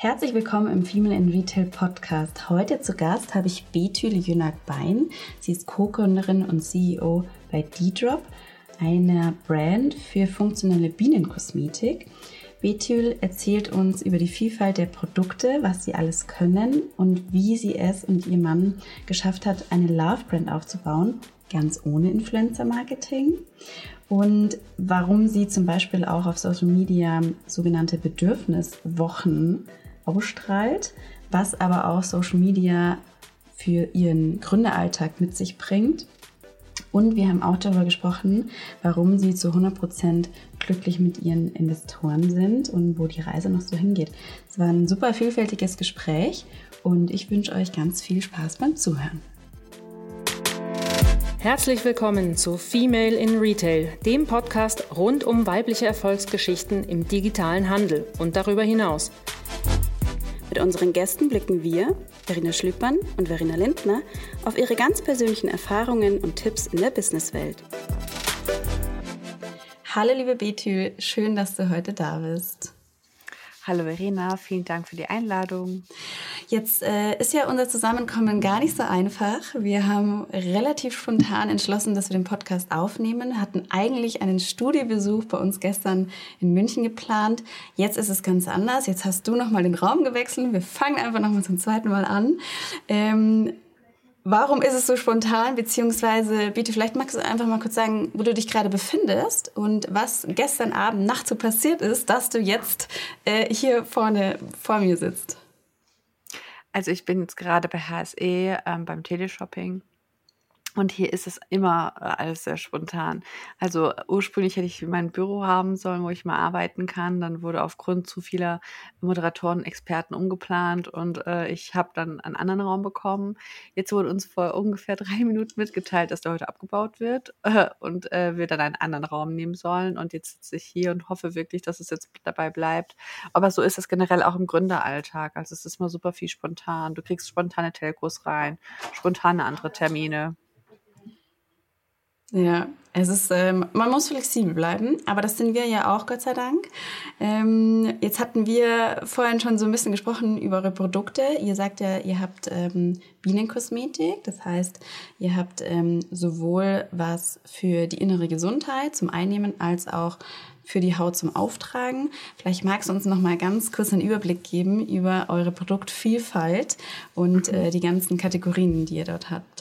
Herzlich willkommen im Female in Retail Podcast. Heute zu Gast habe ich Betül Jünak-Bein. Sie ist Co-Gründerin und CEO bei D-Drop, einer Brand für funktionelle Bienenkosmetik. Betül erzählt uns über die Vielfalt der Produkte, was sie alles können und wie sie es und ihr Mann geschafft hat, eine Love-Brand aufzubauen, ganz ohne Influencer-Marketing. Und warum sie zum Beispiel auch auf Social Media sogenannte Bedürfniswochen ausstrahlt, was aber auch Social Media für ihren Gründeralltag mit sich bringt. Und wir haben auch darüber gesprochen, warum sie zu 100% glücklich mit ihren Investoren sind und wo die Reise noch so hingeht. Es war ein super vielfältiges Gespräch und ich wünsche euch ganz viel Spaß beim Zuhören. Herzlich willkommen zu Female in Retail, dem Podcast rund um weibliche Erfolgsgeschichten im digitalen Handel und darüber hinaus. Mit unseren Gästen blicken wir, Verena Schlüppmann und Verena Lindner, auf ihre ganz persönlichen Erfahrungen und Tipps in der Businesswelt. Hallo liebe Betül, schön, dass du heute da bist. Hallo Verena, vielen Dank für die Einladung. Jetzt äh, ist ja unser Zusammenkommen gar nicht so einfach. Wir haben relativ spontan entschlossen, dass wir den Podcast aufnehmen, hatten eigentlich einen Studiebesuch bei uns gestern in München geplant. Jetzt ist es ganz anders. Jetzt hast du nochmal den Raum gewechselt. Wir fangen einfach nochmal zum zweiten Mal an. Ähm, Warum ist es so spontan? Beziehungsweise, bitte, vielleicht magst du einfach mal kurz sagen, wo du dich gerade befindest und was gestern Abend Nacht so passiert ist, dass du jetzt äh, hier vorne vor mir sitzt. Also ich bin jetzt gerade bei HSE ähm, beim Teleshopping und hier ist es immer äh, alles sehr spontan. Also ursprünglich hätte ich mein Büro haben sollen, wo ich mal arbeiten kann. Dann wurde aufgrund zu vieler Moderatoren, Experten umgeplant und äh, ich habe dann einen anderen Raum bekommen. Jetzt wurde uns vor ungefähr drei Minuten mitgeteilt, dass der heute abgebaut wird äh, und äh, wir dann einen anderen Raum nehmen sollen. Und jetzt sitze ich hier und hoffe wirklich, dass es jetzt dabei bleibt. Aber so ist es generell auch im Gründeralltag. Also es ist immer super viel spontan. Du kriegst spontane Telcos rein, spontane andere Termine. Ja, es ist, ähm, man muss flexibel bleiben, aber das sind wir ja auch, Gott sei Dank. Ähm, jetzt hatten wir vorhin schon so ein bisschen gesprochen über eure Produkte. Ihr sagt ja, ihr habt ähm, Bienenkosmetik, das heißt, ihr habt ähm, sowohl was für die innere Gesundheit zum Einnehmen als auch für die Haut zum Auftragen. Vielleicht magst du uns noch mal ganz kurz einen Überblick geben über eure Produktvielfalt und äh, die ganzen Kategorien, die ihr dort habt.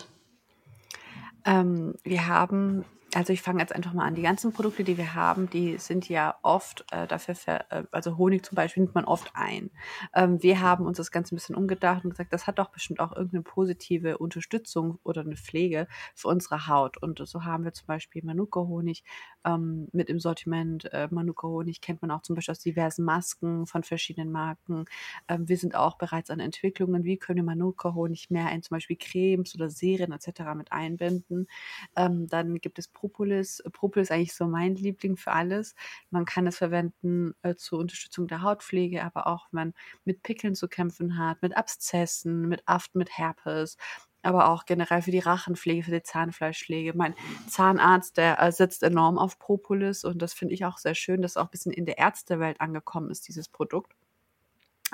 Ähm, wir haben also ich fange jetzt einfach mal an. Die ganzen Produkte, die wir haben, die sind ja oft äh, dafür, für, äh, also Honig zum Beispiel nimmt man oft ein. Ähm, wir haben uns das Ganze ein bisschen umgedacht und gesagt, das hat doch bestimmt auch irgendeine positive Unterstützung oder eine Pflege für unsere Haut. Und so haben wir zum Beispiel Manuka-Honig ähm, mit im Sortiment. Äh, Manuka-Honig kennt man auch zum Beispiel aus diversen Masken von verschiedenen Marken. Ähm, wir sind auch bereits an Entwicklungen, wie können wir Manuka-Honig mehr in zum Beispiel Cremes oder Serien etc. mit einbinden. Ähm, dann gibt es Propolis. Propolis ist eigentlich so mein Liebling für alles. Man kann es verwenden äh, zur Unterstützung der Hautpflege, aber auch wenn man mit Pickeln zu kämpfen hat, mit Abszessen, mit Aft, mit Herpes aber auch generell für die Rachenpflege, für die Zahnfleischpflege. Mein Zahnarzt, der äh, setzt enorm auf Propolis und das finde ich auch sehr schön, dass auch ein bisschen in der Ärztewelt angekommen ist, dieses Produkt.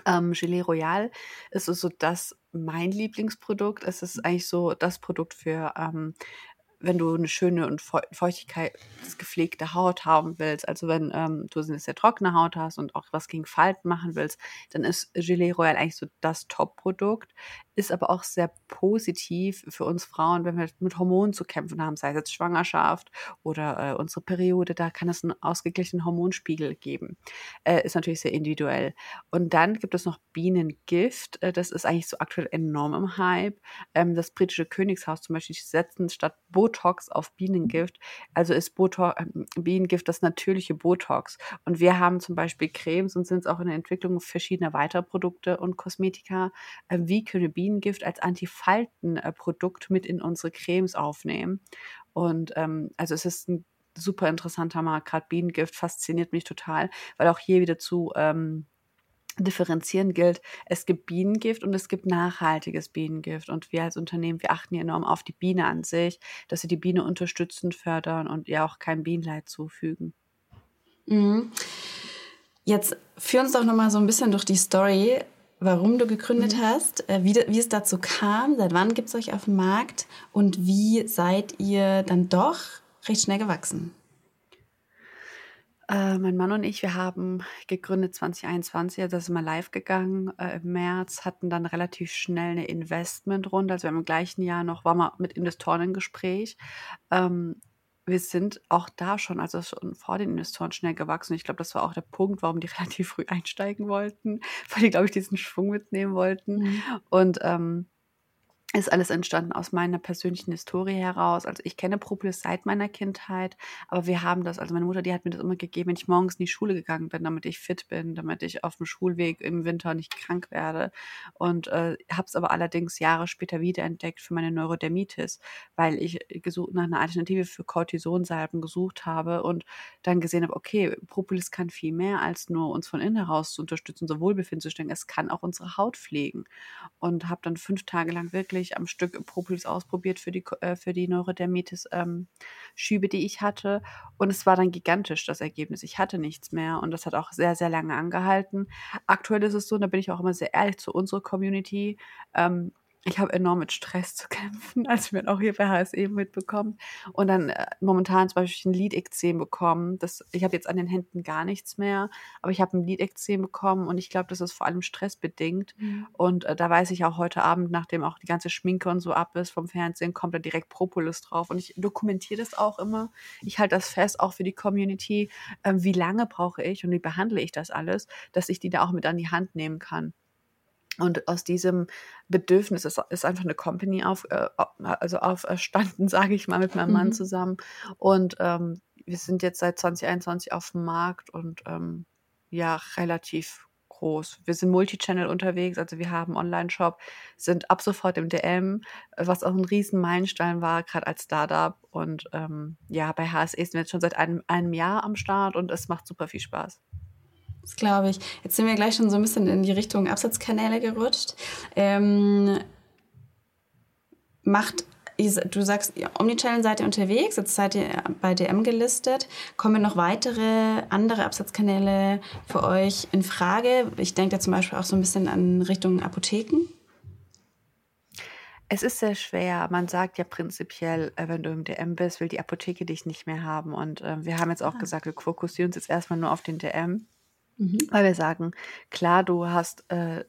Ähm, Gelee Royal ist so das mein Lieblingsprodukt. Es ist eigentlich so das Produkt für ähm, wenn du eine schöne und feuchtigkeitsgepflegte Haut haben willst, also wenn ähm, du eine sehr trockene Haut hast und auch was gegen Falten machen willst, dann ist Gelee Royal eigentlich so das Top-Produkt ist aber auch sehr positiv für uns Frauen, wenn wir mit Hormonen zu kämpfen haben, sei es jetzt Schwangerschaft oder äh, unsere Periode, da kann es einen ausgeglichenen Hormonspiegel geben. Äh, ist natürlich sehr individuell. Und dann gibt es noch Bienengift, äh, das ist eigentlich so aktuell enorm im Hype. Ähm, das britische Königshaus zum Beispiel setzen statt Botox auf Bienengift, also ist Botox, äh, Bienengift das natürliche Botox. Und wir haben zum Beispiel Cremes und sind auch in der Entwicklung verschiedener weiterer Produkte und Kosmetika. Äh, wie können wir Bienengift als Antifaltenprodukt mit in unsere Cremes aufnehmen. Und ähm, also es ist ein super interessanter Markt. Gerade Bienengift fasziniert mich total, weil auch hier wieder zu ähm, differenzieren gilt. Es gibt Bienengift und es gibt nachhaltiges Bienengift. Und wir als Unternehmen, wir achten enorm auf die Biene an sich, dass wir die Biene unterstützend fördern und ihr auch kein Bienenleid zufügen. Mhm. Jetzt führ uns doch noch mal so ein bisschen durch die Story warum du gegründet mhm. hast, äh, wie, wie es dazu kam, seit wann gibt es euch auf dem Markt und wie seid ihr dann doch recht schnell gewachsen? Äh, mein Mann und ich, wir haben gegründet 2021, also das ist mal live gegangen äh, im März, hatten dann relativ schnell eine Investmentrunde. Also wir haben im gleichen Jahr noch, waren wir mit Investoren im Gespräch. Ähm, wir sind auch da schon, also schon vor den Investoren schnell gewachsen. Ich glaube, das war auch der Punkt, warum die relativ früh einsteigen wollten, weil die, glaube ich, diesen Schwung mitnehmen wollten. Mhm. Und ähm, ist alles entstanden aus meiner persönlichen Historie heraus. Also ich kenne Propolis seit meiner Kindheit, aber wir haben das, also meine Mutter, die hat mir das immer gegeben, wenn ich morgens in die Schule gegangen bin, damit ich fit bin, damit ich auf dem Schulweg im Winter nicht krank werde. Und äh, habe es aber allerdings Jahre später wiederentdeckt für meine Neurodermitis, weil ich gesucht nach einer Alternative für Cortisonsalben gesucht habe und dann gesehen habe, okay, Propolis kann viel mehr als nur uns von innen heraus zu unterstützen, unser Wohlbefinden zu stellen. Es kann auch unsere Haut pflegen. Und habe dann fünf Tage lang wirklich wirklich am Stück Propolis ausprobiert für die, äh, für die Neurodermitis-Schübe, ähm, die ich hatte. Und es war dann gigantisch, das Ergebnis. Ich hatte nichts mehr und das hat auch sehr, sehr lange angehalten. Aktuell ist es so, und da bin ich auch immer sehr ehrlich zu unserer Community. Ähm, ich habe enorm mit Stress zu kämpfen, als wir auch hier bei HSE mitbekommen. Und dann äh, momentan zum Beispiel ein Lidekzem bekommen. Das, ich habe jetzt an den Händen gar nichts mehr, aber ich habe ein Lidekzem bekommen und ich glaube, das ist vor allem stressbedingt. Mhm. Und äh, da weiß ich auch heute Abend, nachdem auch die ganze Schminke und so ab ist vom Fernsehen, kommt da direkt Propolis drauf. Und ich dokumentiere das auch immer. Ich halte das fest, auch für die Community, äh, wie lange brauche ich und wie behandle ich das alles, dass ich die da auch mit an die Hand nehmen kann. Und aus diesem Bedürfnis ist, ist einfach eine Company auf, äh, also auferstanden, sage ich mal, mit meinem Mann mhm. zusammen. Und ähm, wir sind jetzt seit 2021 auf dem Markt und ähm, ja, relativ groß. Wir sind Multichannel unterwegs, also wir haben Online-Shop, sind ab sofort im DM, was auch ein riesen Meilenstein war, gerade als Startup. Und ähm, ja, bei HSE sind wir jetzt schon seit einem, einem Jahr am Start und es macht super viel Spaß. Das glaube ich. Jetzt sind wir gleich schon so ein bisschen in die Richtung Absatzkanäle gerutscht. Ähm, macht, du sagst, Omnichannel seid ihr unterwegs, jetzt seid ihr bei DM gelistet. Kommen noch weitere andere Absatzkanäle für euch in Frage? Ich denke da zum Beispiel auch so ein bisschen an Richtung Apotheken. Es ist sehr schwer. Man sagt ja prinzipiell, äh, wenn du im DM bist, will die Apotheke dich nicht mehr haben. Und äh, wir haben jetzt auch ah. gesagt, wir fokussieren uns jetzt erstmal nur auf den DM. Mhm. Weil wir sagen, klar, du hast äh,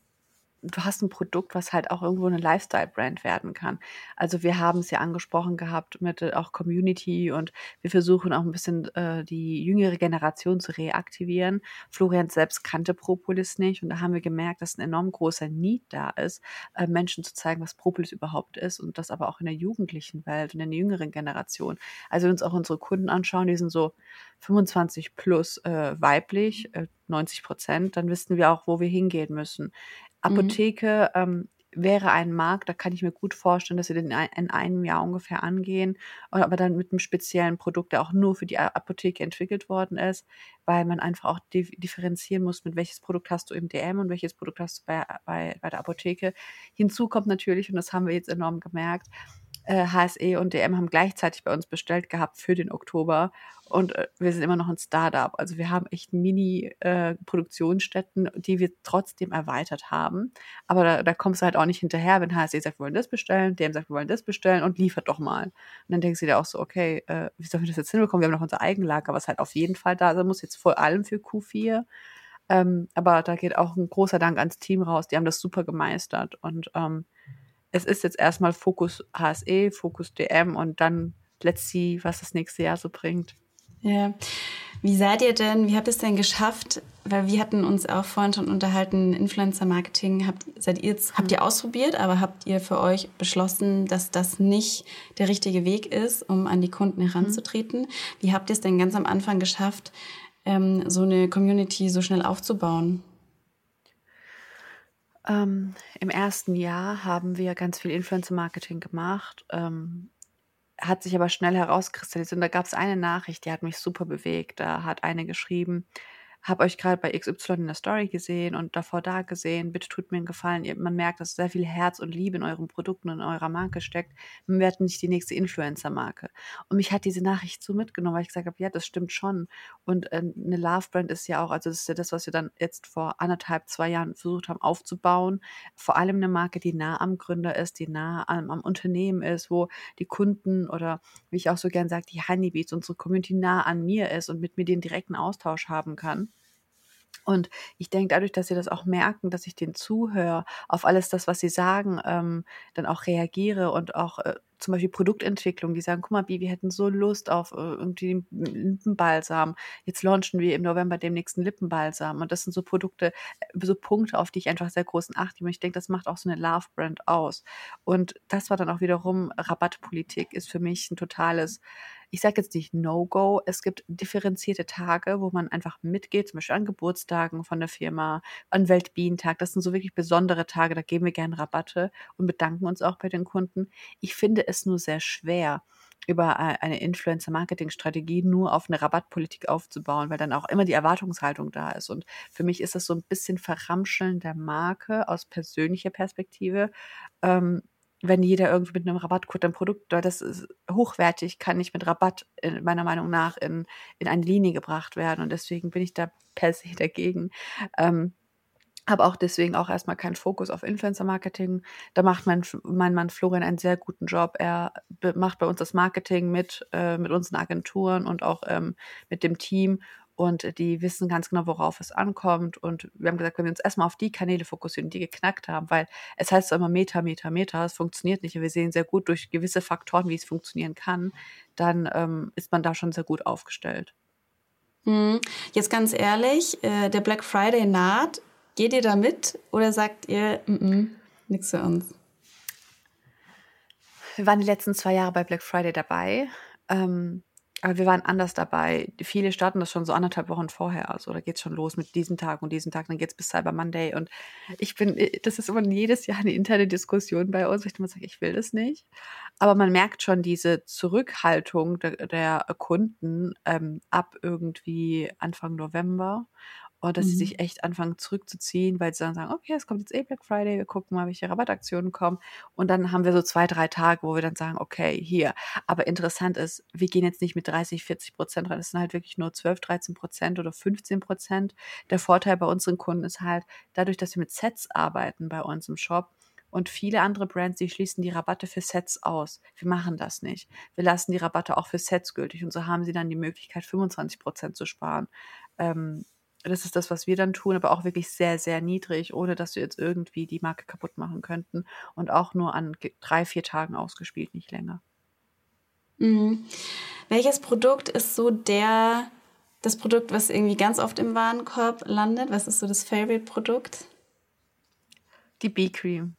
du hast ein Produkt, was halt auch irgendwo eine Lifestyle-Brand werden kann. Also wir haben es ja angesprochen gehabt mit äh, auch Community und wir versuchen auch ein bisschen äh, die jüngere Generation zu reaktivieren. Florian selbst kannte Propolis nicht und da haben wir gemerkt, dass ein enorm großer Need da ist, äh, Menschen zu zeigen, was Propolis überhaupt ist und das aber auch in der jugendlichen Welt und in der jüngeren Generation. Also wenn wir uns auch unsere Kunden anschauen, die sind so 25 plus äh, weiblich, 90 äh, Prozent, dann wissen wir auch, wo wir hingehen müssen. Mhm. Apotheke mhm. ähm, wäre ein Markt, da kann ich mir gut vorstellen, dass sie den in einem Jahr ungefähr angehen, aber dann mit einem speziellen Produkt, der auch nur für die Apotheke entwickelt worden ist, weil man einfach auch differenzieren muss, mit welches Produkt hast du im DM und welches Produkt hast du bei, bei, bei der Apotheke. Hinzu kommt natürlich, und das haben wir jetzt enorm gemerkt, äh, HSE und DM haben gleichzeitig bei uns bestellt gehabt für den Oktober und äh, wir sind immer noch ein Startup. Also wir haben echt Mini-Produktionsstätten, äh, die wir trotzdem erweitert haben. Aber da, da kommst du halt auch nicht hinterher, wenn HSE sagt, wir wollen das bestellen, DM sagt, wir wollen das bestellen und liefert doch mal. Und dann denkst du dir auch so, okay, äh, wie sollen wir das jetzt hinbekommen? Wir haben noch unser Eigenlager, was halt auf jeden Fall da sein muss, jetzt vor allem für Q4. Ähm, aber da geht auch ein großer Dank ans Team raus. Die haben das super gemeistert und ähm, es ist jetzt erstmal Fokus HSE, Fokus DM und dann let's see, was das nächste Jahr so bringt. Ja. Wie seid ihr denn, wie habt ihr es denn geschafft? Weil wir hatten uns auch vorhin schon unterhalten, Influencer-Marketing habt, seid ihr habt ihr ausprobiert, aber habt ihr für euch beschlossen, dass das nicht der richtige Weg ist, um an die Kunden heranzutreten? Mhm. Wie habt ihr es denn ganz am Anfang geschafft, ähm, so eine Community so schnell aufzubauen? Ähm, Im ersten Jahr haben wir ganz viel Influencer-Marketing gemacht, ähm, hat sich aber schnell herauskristallisiert. Und da gab es eine Nachricht, die hat mich super bewegt. Da hat eine geschrieben, habe euch gerade bei XY in der Story gesehen und davor da gesehen, bitte tut mir einen Gefallen. Ihr, man merkt, dass sehr viel Herz und Liebe in euren Produkten und in eurer Marke steckt. Wir werden nicht die nächste Influencer-Marke. Und mich hat diese Nachricht so mitgenommen, weil ich gesagt habe, ja, das stimmt schon. Und äh, eine Love-Brand ist ja auch, also das ist ja das, was wir dann jetzt vor anderthalb, zwei Jahren versucht haben aufzubauen. Vor allem eine Marke, die nah am Gründer ist, die nah am, am Unternehmen ist, wo die Kunden oder wie ich auch so gern sage, die Honeybees, unsere Community nah an mir ist und mit mir den direkten Austausch haben kann. Und ich denke, dadurch, dass sie das auch merken, dass ich denen zuhöre, auf alles das, was sie sagen, ähm, dann auch reagiere und auch äh, zum Beispiel Produktentwicklung, die sagen, guck mal, Bi, wir hätten so Lust auf äh, irgendwie Lippenbalsam. Jetzt launchen wir im November den nächsten Lippenbalsam. Und das sind so Produkte, äh, so Punkte, auf die ich einfach sehr großen Acht gebe. Und ich denke, das macht auch so eine Love-Brand aus. Und das war dann auch wiederum, Rabattpolitik ist für mich ein totales ich sage jetzt nicht No-Go, es gibt differenzierte Tage, wo man einfach mitgeht, zum Beispiel an Geburtstagen von der Firma, an Weltbienentag. Das sind so wirklich besondere Tage, da geben wir gerne Rabatte und bedanken uns auch bei den Kunden. Ich finde es nur sehr schwer, über eine Influencer-Marketing-Strategie nur auf eine Rabattpolitik aufzubauen, weil dann auch immer die Erwartungshaltung da ist. Und für mich ist das so ein bisschen Verramscheln der Marke aus persönlicher Perspektive. Ähm, wenn jeder irgendwie mit einem Rabattcode ein Produkt, das ist hochwertig, kann nicht mit Rabatt in, meiner Meinung nach in, in eine Linie gebracht werden. Und deswegen bin ich da per se dagegen. Ähm, habe auch deswegen auch erstmal keinen Fokus auf Influencer-Marketing. Da macht mein, mein Mann Florian einen sehr guten Job. Er macht bei uns das Marketing mit, äh, mit unseren Agenturen und auch ähm, mit dem Team und die wissen ganz genau, worauf es ankommt. Und wir haben gesagt, wenn wir uns erstmal auf die Kanäle fokussieren, die geknackt haben, weil es heißt immer Meta, Meta, Meta, es funktioniert nicht. Und wir sehen sehr gut durch gewisse Faktoren, wie es funktionieren kann, dann ähm, ist man da schon sehr gut aufgestellt. Hm. Jetzt ganz ehrlich, äh, der Black Friday naht. Geht ihr da mit oder sagt ihr, mm -mm, nichts für uns? Wir waren die letzten zwei Jahre bei Black Friday dabei. Ähm, aber wir waren anders dabei. Viele starten das schon so anderthalb Wochen vorher. Also da geht es schon los mit diesem Tag und diesem Tag, dann geht es bis Cyber Monday. Und ich bin, das ist immer jedes Jahr eine interne Diskussion bei uns. Ich sage, ich will das nicht. Aber man merkt schon diese Zurückhaltung der, der Kunden ähm, ab irgendwie Anfang November und dass mhm. sie sich echt anfangen zurückzuziehen, weil sie dann sagen, okay, es kommt jetzt eh Black Friday, wir gucken mal, welche Rabattaktionen kommen. Und dann haben wir so zwei, drei Tage, wo wir dann sagen, okay, hier. Aber interessant ist, wir gehen jetzt nicht mit 30, 40 Prozent rein. Das sind halt wirklich nur 12, 13 Prozent oder 15 Prozent. Der Vorteil bei unseren Kunden ist halt, dadurch, dass wir mit Sets arbeiten bei uns im Shop, und viele andere Brands, die schließen die Rabatte für Sets aus. Wir machen das nicht. Wir lassen die Rabatte auch für Sets gültig und so haben sie dann die Möglichkeit, 25 Prozent zu sparen. Ähm, das ist das, was wir dann tun, aber auch wirklich sehr, sehr niedrig, ohne dass wir jetzt irgendwie die Marke kaputt machen könnten. Und auch nur an drei, vier Tagen ausgespielt, nicht länger. Mhm. Welches Produkt ist so der, das Produkt, was irgendwie ganz oft im Warenkorb landet? Was ist so das Favorite-Produkt? Die B-Cream.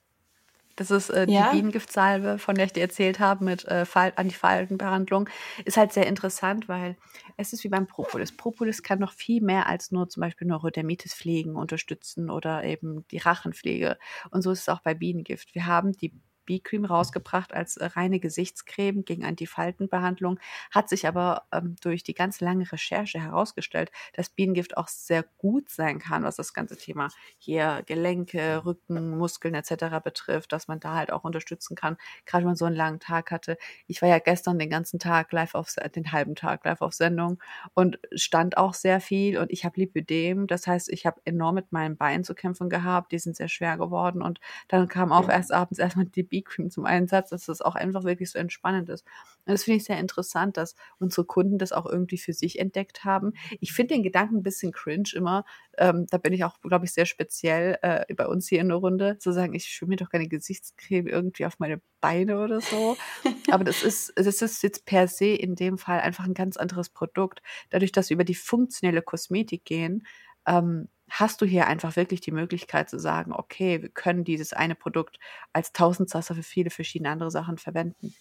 Das ist äh, ja? die Bienengiftsalbe, von der ich dir erzählt habe, mit äh, Antifaltenbehandlung. Ist halt sehr interessant, weil es ist wie beim Propolis. Propolis kann noch viel mehr als nur zum Beispiel Neurodermitis pflegen, unterstützen oder eben die Rachenpflege. Und so ist es auch bei Bienengift. Wir haben die B-Cream rausgebracht als äh, reine Gesichtscreme gegen Antifaltenbehandlung, hat sich aber ähm, durch die ganz lange Recherche herausgestellt, dass Bienengift auch sehr gut sein kann, was das ganze Thema hier Gelenke, Rücken, Muskeln etc. betrifft, dass man da halt auch unterstützen kann, gerade wenn man so einen langen Tag hatte. Ich war ja gestern den ganzen Tag live auf, den halben Tag live auf Sendung und stand auch sehr viel und ich habe Lipödem, das heißt, ich habe enorm mit meinen Beinen zu kämpfen gehabt, die sind sehr schwer geworden und dann kam auch erst abends erstmal die B-Cream zum Einsatz, dass das auch einfach wirklich so entspannend ist. Und das finde ich sehr interessant, dass unsere Kunden das auch irgendwie für sich entdeckt haben. Ich finde den Gedanken ein bisschen cringe immer. Ähm, da bin ich auch, glaube ich, sehr speziell äh, bei uns hier in der Runde, zu sagen, ich schwimme mir doch keine Gesichtscreme irgendwie auf meine Beine oder so. Aber das ist, das ist jetzt per se in dem Fall einfach ein ganz anderes Produkt. Dadurch, dass wir über die funktionelle Kosmetik gehen, ähm, hast du hier einfach wirklich die Möglichkeit zu sagen, okay, wir können dieses eine Produkt als Tausendsasser für viele verschiedene andere Sachen verwenden.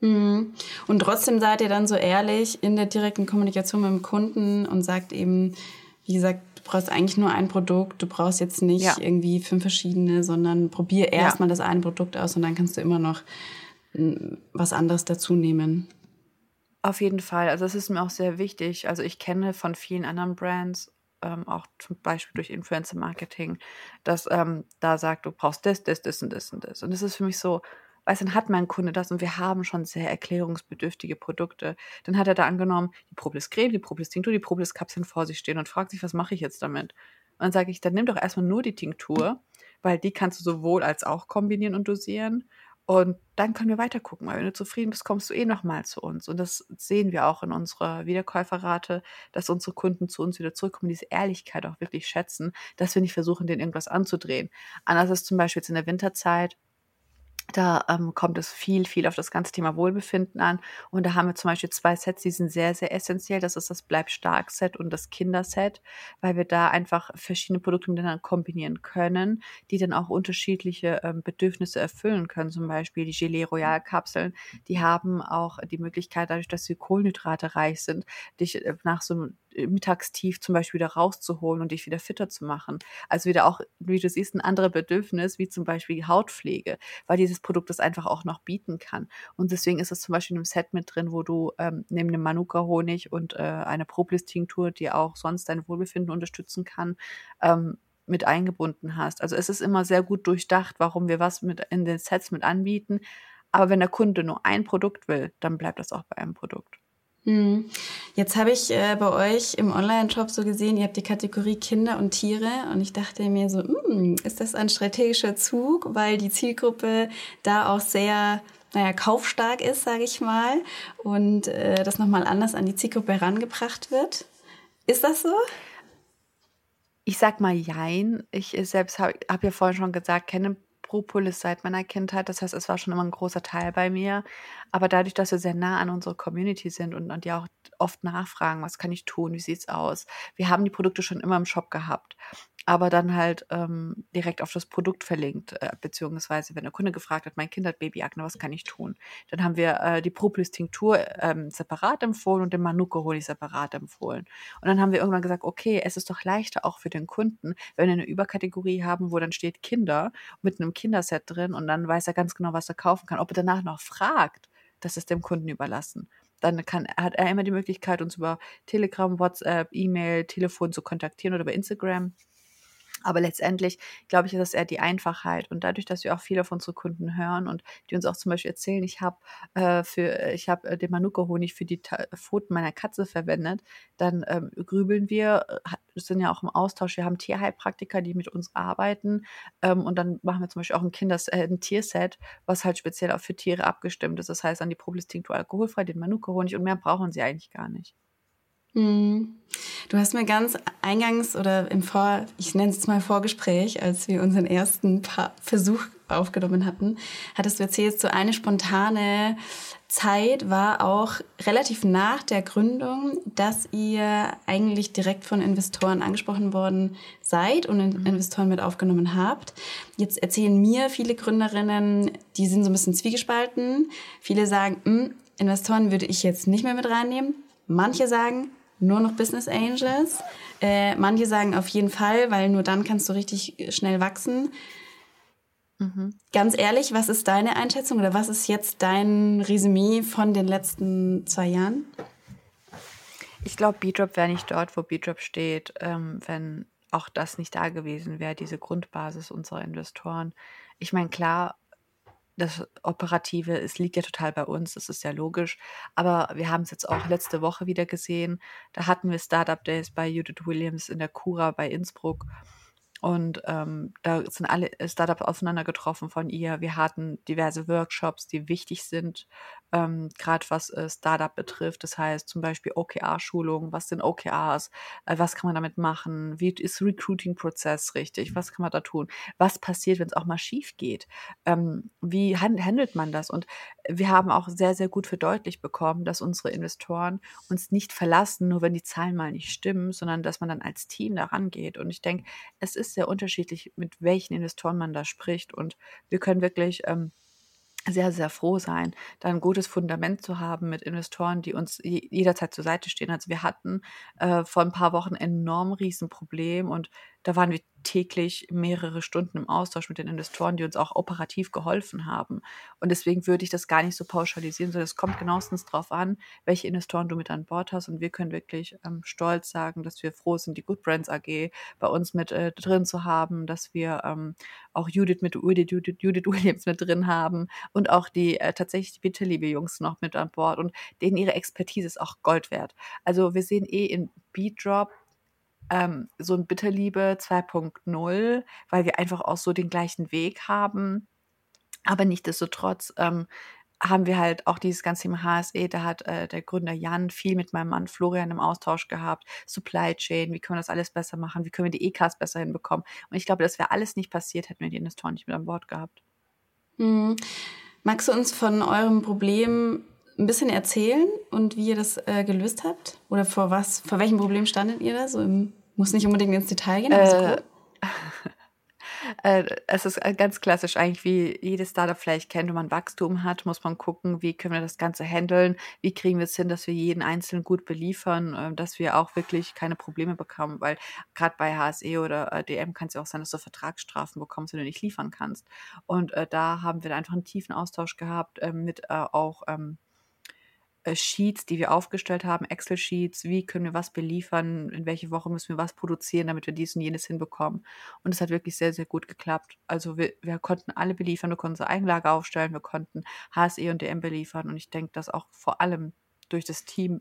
Mhm. Und trotzdem seid ihr dann so ehrlich in der direkten Kommunikation mit dem Kunden und sagt eben, wie gesagt, du brauchst eigentlich nur ein Produkt, du brauchst jetzt nicht ja. irgendwie fünf verschiedene, sondern probier erstmal ja. das eine Produkt aus und dann kannst du immer noch was anderes dazu nehmen. Auf jeden Fall. Also das ist mir auch sehr wichtig. Also ich kenne von vielen anderen Brands ähm, auch zum Beispiel durch Influencer-Marketing, dass ähm, da sagt, du brauchst das, das, das und das und das. Und das ist für mich so, weißt dann hat mein Kunde das und wir haben schon sehr erklärungsbedürftige Produkte. Dann hat er da angenommen, die Propolis Creme, die Propolis die Propolis vor sich stehen und fragt sich, was mache ich jetzt damit? Und dann sage ich, dann nimm doch erstmal nur die Tinktur, weil die kannst du sowohl als auch kombinieren und dosieren. Und dann können wir weiter gucken, weil wenn du zufrieden bist, kommst du eh nochmal zu uns. Und das sehen wir auch in unserer Wiederkäuferrate, dass unsere Kunden zu uns wieder zurückkommen, diese Ehrlichkeit auch wirklich schätzen, dass wir nicht versuchen, denen irgendwas anzudrehen. Anders ist zum Beispiel jetzt in der Winterzeit, da ähm, kommt es viel, viel auf das ganze Thema Wohlbefinden an. Und da haben wir zum Beispiel zwei Sets, die sind sehr, sehr essentiell. Das ist das Bleib stark Set und das Kinderset, weil wir da einfach verschiedene Produkte miteinander kombinieren können, die dann auch unterschiedliche ähm, Bedürfnisse erfüllen können. Zum Beispiel die Gelee Royal Kapseln, die haben auch die Möglichkeit, dadurch, dass sie Kohlenhydrate reich sind, dich äh, nach so einem Mittagstief zum Beispiel wieder rauszuholen und dich wieder fitter zu machen. Also wieder auch, wie du siehst, ein anderes Bedürfnis, wie zum Beispiel Hautpflege, weil dieses Produkt das einfach auch noch bieten kann. Und deswegen ist es zum Beispiel in einem Set mit drin, wo du ähm, neben dem Manuka-Honig und äh, eine Propolis-Tinktur, die auch sonst dein Wohlbefinden unterstützen kann, ähm, mit eingebunden hast. Also es ist immer sehr gut durchdacht, warum wir was mit in den Sets mit anbieten. Aber wenn der Kunde nur ein Produkt will, dann bleibt das auch bei einem Produkt. Hm. Jetzt habe ich äh, bei euch im Online-Shop so gesehen, ihr habt die Kategorie Kinder und Tiere und ich dachte mir so, hm, ist das ein strategischer Zug, weil die Zielgruppe da auch sehr naja, kaufstark ist, sage ich mal, und äh, das nochmal anders an die Zielgruppe herangebracht wird. Ist das so? Ich sag mal Jein. Ich selbst habe hab ja vorhin schon gesagt, kenne Propolis seit meiner Kindheit. Das heißt, es war schon immer ein großer Teil bei mir. Aber dadurch, dass wir sehr nah an unserer Community sind und, und die auch oft nachfragen, was kann ich tun, wie sieht's aus? Wir haben die Produkte schon immer im Shop gehabt aber dann halt ähm, direkt auf das Produkt verlinkt, äh, beziehungsweise wenn der Kunde gefragt hat, mein Kind hat Babyakne, was kann ich tun? Dann haben wir äh, die Propolis-Tinktur ähm, separat empfohlen und den Manuka-Honig separat empfohlen. Und dann haben wir irgendwann gesagt, okay, es ist doch leichter auch für den Kunden, wenn wir eine Überkategorie haben, wo dann steht Kinder mit einem Kinderset drin und dann weiß er ganz genau, was er kaufen kann. Ob er danach noch fragt, das ist dem Kunden überlassen dann kann, hat er immer die Möglichkeit, uns über Telegram, WhatsApp, E-Mail, Telefon zu kontaktieren oder über Instagram. Aber letztendlich, glaube ich, ist das eher die Einfachheit. Und dadurch, dass wir auch viele von unseren Kunden hören und die uns auch zum Beispiel erzählen, ich habe äh, für, ich habe äh, den Manuka-Honig für die Ta Pfoten meiner Katze verwendet, dann ähm, grübeln wir, äh, sind ja auch im Austausch. Wir haben Tierheilpraktiker, die mit uns arbeiten. Ähm, und dann machen wir zum Beispiel auch ein Kinders, äh, ein Tierset, was halt speziell auch für Tiere abgestimmt ist. Das heißt, an die Problistintur alkoholfrei, den Manuka-Honig und mehr brauchen sie eigentlich gar nicht. Hm. Du hast mir ganz eingangs oder im Vor, ich nenne es jetzt mal Vorgespräch, als wir unseren ersten pa Versuch aufgenommen hatten, hattest du erzählt, so eine spontane Zeit war auch relativ nach der Gründung, dass ihr eigentlich direkt von Investoren angesprochen worden seid und mhm. Investoren mit aufgenommen habt. Jetzt erzählen mir viele Gründerinnen, die sind so ein bisschen zwiegespalten. Viele sagen, hm, Investoren würde ich jetzt nicht mehr mit reinnehmen. Manche sagen, nur noch Business Angels. Äh, manche sagen auf jeden Fall, weil nur dann kannst du richtig schnell wachsen. Mhm. Ganz ehrlich, was ist deine Einschätzung oder was ist jetzt dein Resümee von den letzten zwei Jahren? Ich glaube, B-Drop wäre nicht dort, wo B-Drop steht, ähm, wenn auch das nicht da gewesen wäre, diese Grundbasis unserer Investoren. Ich meine, klar, das Operative, es liegt ja total bei uns, das ist ja logisch. Aber wir haben es jetzt auch letzte Woche wieder gesehen. Da hatten wir Startup Days bei Judith Williams in der Cura bei Innsbruck. Und ähm, da sind alle Startups auseinandergetroffen von ihr. Wir hatten diverse Workshops, die wichtig sind, ähm, gerade was äh, Startup betrifft. Das heißt zum Beispiel OKR-Schulungen. Was sind OKRs? Äh, was kann man damit machen? Wie ist Recruiting-Prozess richtig? Was kann man da tun? Was passiert, wenn es auch mal schief geht? Ähm, wie handelt man das? Und wir haben auch sehr, sehr gut verdeutlicht bekommen, dass unsere Investoren uns nicht verlassen, nur wenn die Zahlen mal nicht stimmen, sondern dass man dann als Team daran geht. Und ich denke, es ist sehr unterschiedlich, mit welchen Investoren man da spricht. Und wir können wirklich ähm, sehr, sehr froh sein, da ein gutes Fundament zu haben mit Investoren, die uns jederzeit zur Seite stehen. Also wir hatten äh, vor ein paar Wochen enorm Riesenproblem und da waren wir täglich mehrere Stunden im Austausch mit den Investoren, die uns auch operativ geholfen haben. Und deswegen würde ich das gar nicht so pauschalisieren, sondern es kommt genauestens darauf an, welche Investoren du mit an Bord hast. Und wir können wirklich ähm, stolz sagen, dass wir froh sind, die Good Brands AG bei uns mit äh, drin zu haben, dass wir ähm, auch Judith mit Judith, Judith, Judith Williams mit drin haben und auch die äh, tatsächlich die Bitterliebe Jungs noch mit an Bord und denen ihre Expertise ist auch Gold wert. Also wir sehen eh in Beat-Drop ähm, so ein Bitterliebe 2.0, weil wir einfach auch so den gleichen Weg haben. Aber nichtsdestotrotz ähm, haben wir halt auch dieses ganze Thema HSE, da hat äh, der Gründer Jan viel mit meinem Mann Florian im Austausch gehabt. Supply Chain, wie können wir das alles besser machen, wie können wir die E-Cars besser hinbekommen. Und ich glaube, das wäre alles nicht passiert, hätten wir die Investoren nicht mit an Bord gehabt. Mhm. Magst du uns von eurem Problem ein bisschen erzählen und wie ihr das äh, gelöst habt? Oder vor was, vor welchem Problem standet ihr da? So im, muss nicht unbedingt ins Detail gehen, aber äh, äh, es ist äh, ganz klassisch eigentlich, wie jedes Startup vielleicht kennt, wenn man Wachstum hat, muss man gucken, wie können wir das Ganze handeln, wie kriegen wir es hin, dass wir jeden Einzelnen gut beliefern, dass wir auch wirklich keine Probleme bekommen, weil gerade bei HSE oder DM kann es ja auch sein, dass du Vertragsstrafen bekommst, wenn du nicht liefern kannst. Und da haben wir einfach einen tiefen Austausch gehabt ähm, mit auch ähm, äh, Sheets, die wir aufgestellt haben, Excel-Sheets, wie können wir was beliefern, in welche Woche müssen wir was produzieren, damit wir dies und jenes hinbekommen. Und es hat wirklich sehr, sehr gut geklappt. Also wir, wir konnten alle beliefern, wir konnten unsere Eigenlage aufstellen, wir konnten HSE und DM beliefern. Und ich denke, dass auch vor allem durch das Team,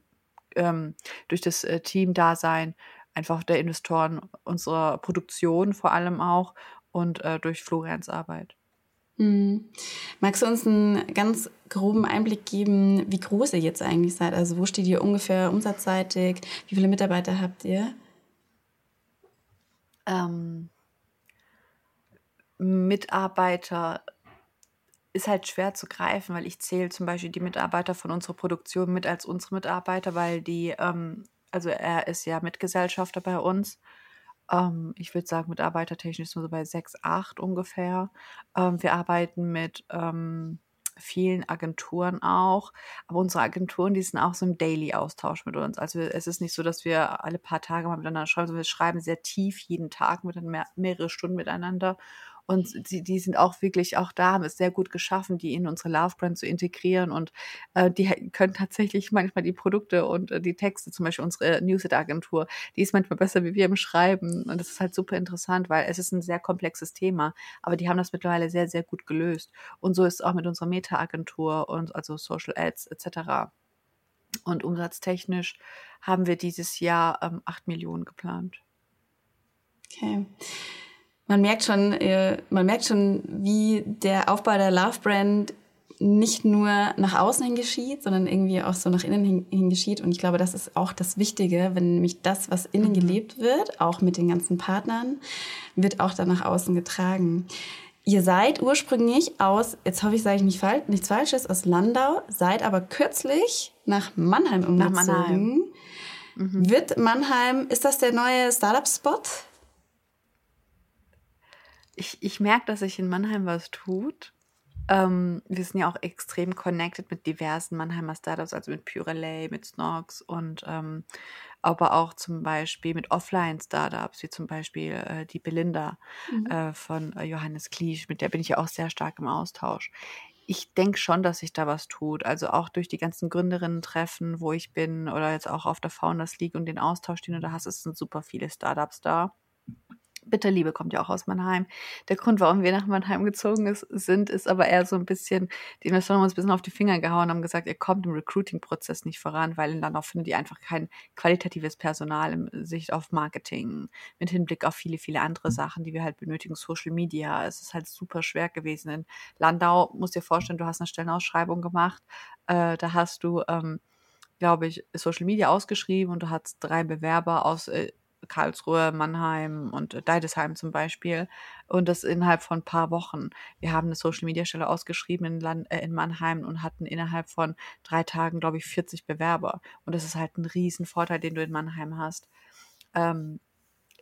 ähm, durch das äh, Team-Dasein einfach der Investoren unserer Produktion vor allem auch und äh, durch Florians Arbeit. Hm. Magst du uns einen ganz groben Einblick geben, wie groß ihr jetzt eigentlich seid? Also wo steht ihr ungefähr umsatzseitig? Wie viele Mitarbeiter habt ihr? Ähm, Mitarbeiter ist halt schwer zu greifen, weil ich zähle zum Beispiel die Mitarbeiter von unserer Produktion mit als unsere Mitarbeiter, weil die, ähm, also er ist ja Mitgesellschafter bei uns ähm, ich würde sagen, mitarbeitertechnisch sind wir so bei sechs, acht ungefähr. Ähm, wir arbeiten mit ähm, vielen Agenturen auch. Aber unsere Agenturen, die sind auch so im Daily-Austausch mit uns. Also es ist nicht so, dass wir alle paar Tage mal miteinander schreiben, sondern wir schreiben sehr tief jeden Tag mit mehrere Stunden miteinander. Und die, die sind auch wirklich, auch da haben es sehr gut geschaffen, die in unsere Love Brand zu integrieren. Und äh, die können tatsächlich manchmal die Produkte und äh, die Texte, zum Beispiel unsere Newsletter-Agentur, die ist manchmal besser wie wir im Schreiben. Und das ist halt super interessant, weil es ist ein sehr komplexes Thema. Aber die haben das mittlerweile sehr, sehr gut gelöst. Und so ist es auch mit unserer Meta-Agentur und also Social Ads etc. Und umsatztechnisch haben wir dieses Jahr ähm, 8 Millionen geplant. Okay man merkt schon, äh, man merkt schon, wie der Aufbau der Love Brand nicht nur nach außen hin geschieht, sondern irgendwie auch so nach innen hin, hin geschieht. Und ich glaube, das ist auch das Wichtige, wenn nämlich das, was innen mhm. gelebt wird, auch mit den ganzen Partnern, wird auch dann nach außen getragen. Ihr seid ursprünglich aus, jetzt hoffe ich, sage ich nicht falsch, nichts Falsches, aus Landau, seid aber kürzlich nach Mannheim umgezogen. Nach Mannheim. Mhm. Wird Mannheim, ist das der neue Startup-Spot? Ich, ich merke, dass sich in Mannheim was tut. Ähm, wir sind ja auch extrem connected mit diversen Mannheimer Startups, also mit Purelay, mit Snox und ähm, aber auch zum Beispiel mit Offline-Startups, wie zum Beispiel äh, die Belinda mhm. äh, von äh, Johannes Kliesch, mit der bin ich ja auch sehr stark im Austausch. Ich denke schon, dass sich da was tut. Also auch durch die ganzen Gründerinnen-Treffen, wo ich bin, oder jetzt auch auf der Founders League und den Austausch, den du da hast, es sind super viele Startups da. Bitterliebe kommt ja auch aus Mannheim. Der Grund, warum wir nach Mannheim gezogen ist, sind, ist aber eher so ein bisschen, die Investoren haben uns ein bisschen auf die Finger gehauen und haben gesagt, ihr kommt im Recruiting-Prozess nicht voran, weil in Landau findet ihr einfach kein qualitatives Personal im Sicht auf Marketing, mit Hinblick auf viele, viele andere mhm. Sachen, die wir halt benötigen, Social Media. Es ist halt super schwer gewesen. In Landau, musst dir vorstellen, du hast eine Stellenausschreibung gemacht, äh, da hast du, ähm, glaube ich, Social Media ausgeschrieben und du hast drei Bewerber aus äh, Karlsruhe, Mannheim und Deidesheim zum Beispiel. Und das innerhalb von ein paar Wochen. Wir haben eine Social Media Stelle ausgeschrieben in, Land, äh, in Mannheim und hatten innerhalb von drei Tagen, glaube ich, 40 Bewerber. Und das ist halt ein Riesenvorteil, den du in Mannheim hast. Ähm,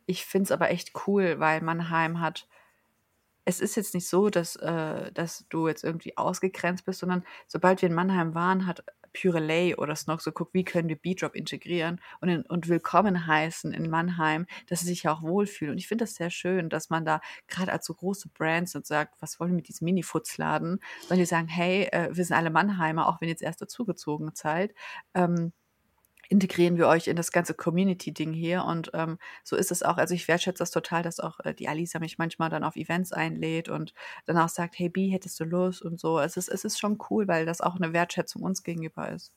ich finde es aber echt cool, weil Mannheim hat es ist jetzt nicht so, dass, äh, dass du jetzt irgendwie ausgegrenzt bist, sondern sobald wir in Mannheim waren, hat Purelay oder Snog so guckt, wie können wir B-Drop integrieren und, in, und willkommen heißen in Mannheim, dass sie sich ja auch wohlfühlen. Und ich finde das sehr schön, dass man da gerade als so große Brands und sagt, was wollen wir mit diesem Mini-Futzladen, sondern die sagen, hey, äh, wir sind alle Mannheimer, auch wenn ihr jetzt erst dazugezogen seid. Ähm, integrieren wir euch in das ganze Community-Ding hier. Und ähm, so ist es auch. Also ich wertschätze das total, dass auch äh, die Alisa mich manchmal dann auf Events einlädt und dann auch sagt, hey B, hättest du Lust und so. Es ist, es ist schon cool, weil das auch eine Wertschätzung uns gegenüber ist.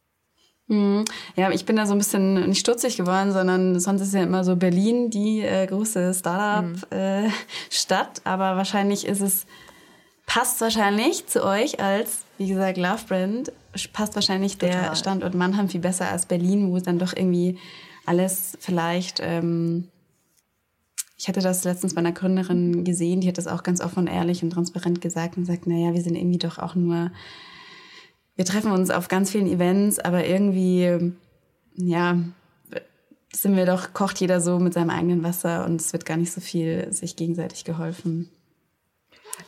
Mhm. Ja, ich bin da so ein bisschen nicht stutzig geworden, sondern sonst ist ja immer so Berlin die äh, große Startup-Stadt. Mhm. Äh, aber wahrscheinlich ist es, passt wahrscheinlich zu euch als, wie gesagt, Love Brand passt wahrscheinlich Total. der Standort Mannheim viel besser als Berlin, wo dann doch irgendwie alles vielleicht. Ähm, ich hatte das letztens bei einer Gründerin gesehen, die hat das auch ganz offen und ehrlich und transparent gesagt und sagt, naja, wir sind irgendwie doch auch nur, wir treffen uns auf ganz vielen Events, aber irgendwie, ja, sind wir doch, kocht jeder so mit seinem eigenen Wasser und es wird gar nicht so viel sich gegenseitig geholfen.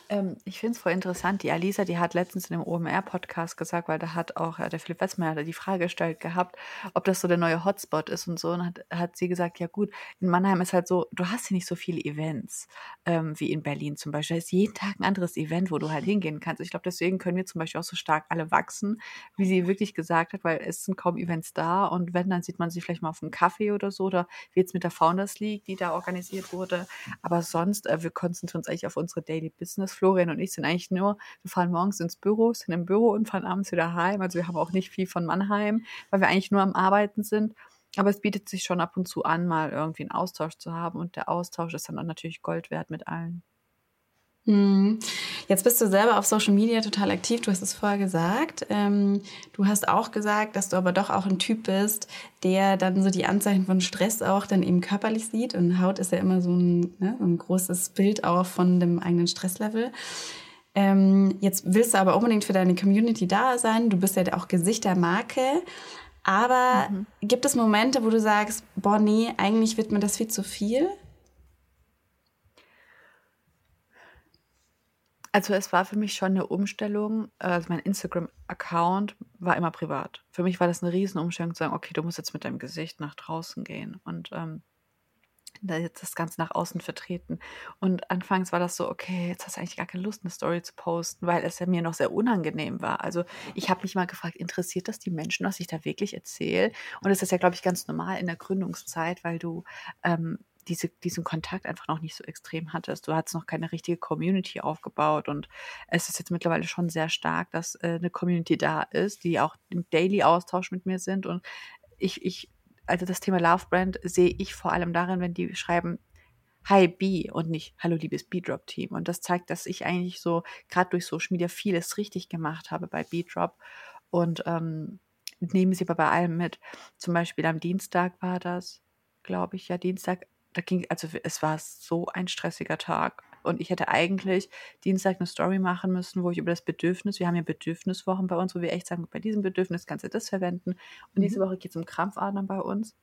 Ähm, ich finde es voll interessant. Die Alisa, die hat letztens in dem OMR-Podcast gesagt, weil da hat auch äh, der Philipp Wetzmeier die Frage gestellt gehabt, ob das so der neue Hotspot ist und so. Und hat, hat sie gesagt, ja gut, in Mannheim ist halt so, du hast hier nicht so viele Events ähm, wie in Berlin zum Beispiel. Da ist jeden Tag ein anderes Event, wo du halt hingehen kannst. Ich glaube, deswegen können wir zum Beispiel auch so stark alle wachsen, wie sie wirklich gesagt hat, weil es sind kaum Events da. Und wenn, dann sieht man sie vielleicht mal auf einem Kaffee oder so oder wie jetzt mit der Founders League, die da organisiert wurde. Aber sonst, äh, wir konzentrieren uns eigentlich auf unsere Daily Business Florian und ich sind eigentlich nur, wir fahren morgens ins Büro, sind im Büro und fahren abends wieder heim. Also wir haben auch nicht viel von Mannheim, weil wir eigentlich nur am Arbeiten sind. Aber es bietet sich schon ab und zu an, mal irgendwie einen Austausch zu haben. Und der Austausch ist dann natürlich Gold wert mit allen. Hm. Jetzt bist du selber auf Social Media total aktiv, du hast es vorher gesagt. Ähm, du hast auch gesagt, dass du aber doch auch ein Typ bist, der dann so die Anzeichen von Stress auch dann eben körperlich sieht. Und Haut ist ja immer so ein, ne, so ein großes Bild auch von dem eigenen Stresslevel. Ähm, jetzt willst du aber unbedingt für deine Community da sein. Du bist ja auch Gesicht der Marke. Aber mhm. gibt es Momente, wo du sagst, boah, nee, eigentlich wird mir das viel zu viel? Also es war für mich schon eine Umstellung. Also mein Instagram-Account war immer privat. Für mich war das eine Riesenumstellung zu sagen, okay, du musst jetzt mit deinem Gesicht nach draußen gehen und ähm, jetzt das Ganze nach außen vertreten. Und anfangs war das so, okay, jetzt hast du eigentlich gar keine Lust, eine Story zu posten, weil es ja mir noch sehr unangenehm war. Also ich habe mich mal gefragt, interessiert das die Menschen, was ich da wirklich erzähle? Und das ist ja, glaube ich, ganz normal in der Gründungszeit, weil du ähm, diese, diesen Kontakt einfach noch nicht so extrem hattest. Du hattest noch keine richtige Community aufgebaut und es ist jetzt mittlerweile schon sehr stark, dass äh, eine Community da ist, die auch im Daily Austausch mit mir sind und ich, ich, also das Thema Love Brand sehe ich vor allem darin, wenn die schreiben, Hi B und nicht Hallo liebes B-Drop Team. Und das zeigt, dass ich eigentlich so gerade durch Social Media vieles richtig gemacht habe bei B-Drop und ähm, nehmen sie aber bei allem mit. Zum Beispiel am Dienstag war das, glaube ich, ja, Dienstag da ging, also es war so ein stressiger Tag. Und ich hätte eigentlich Dienstag eine Story machen müssen, wo ich über das Bedürfnis, wir haben ja Bedürfniswochen bei uns, wo wir echt sagen, bei diesem Bedürfnis kannst du das verwenden. Und mhm. diese Woche geht es um Krampfadern bei uns.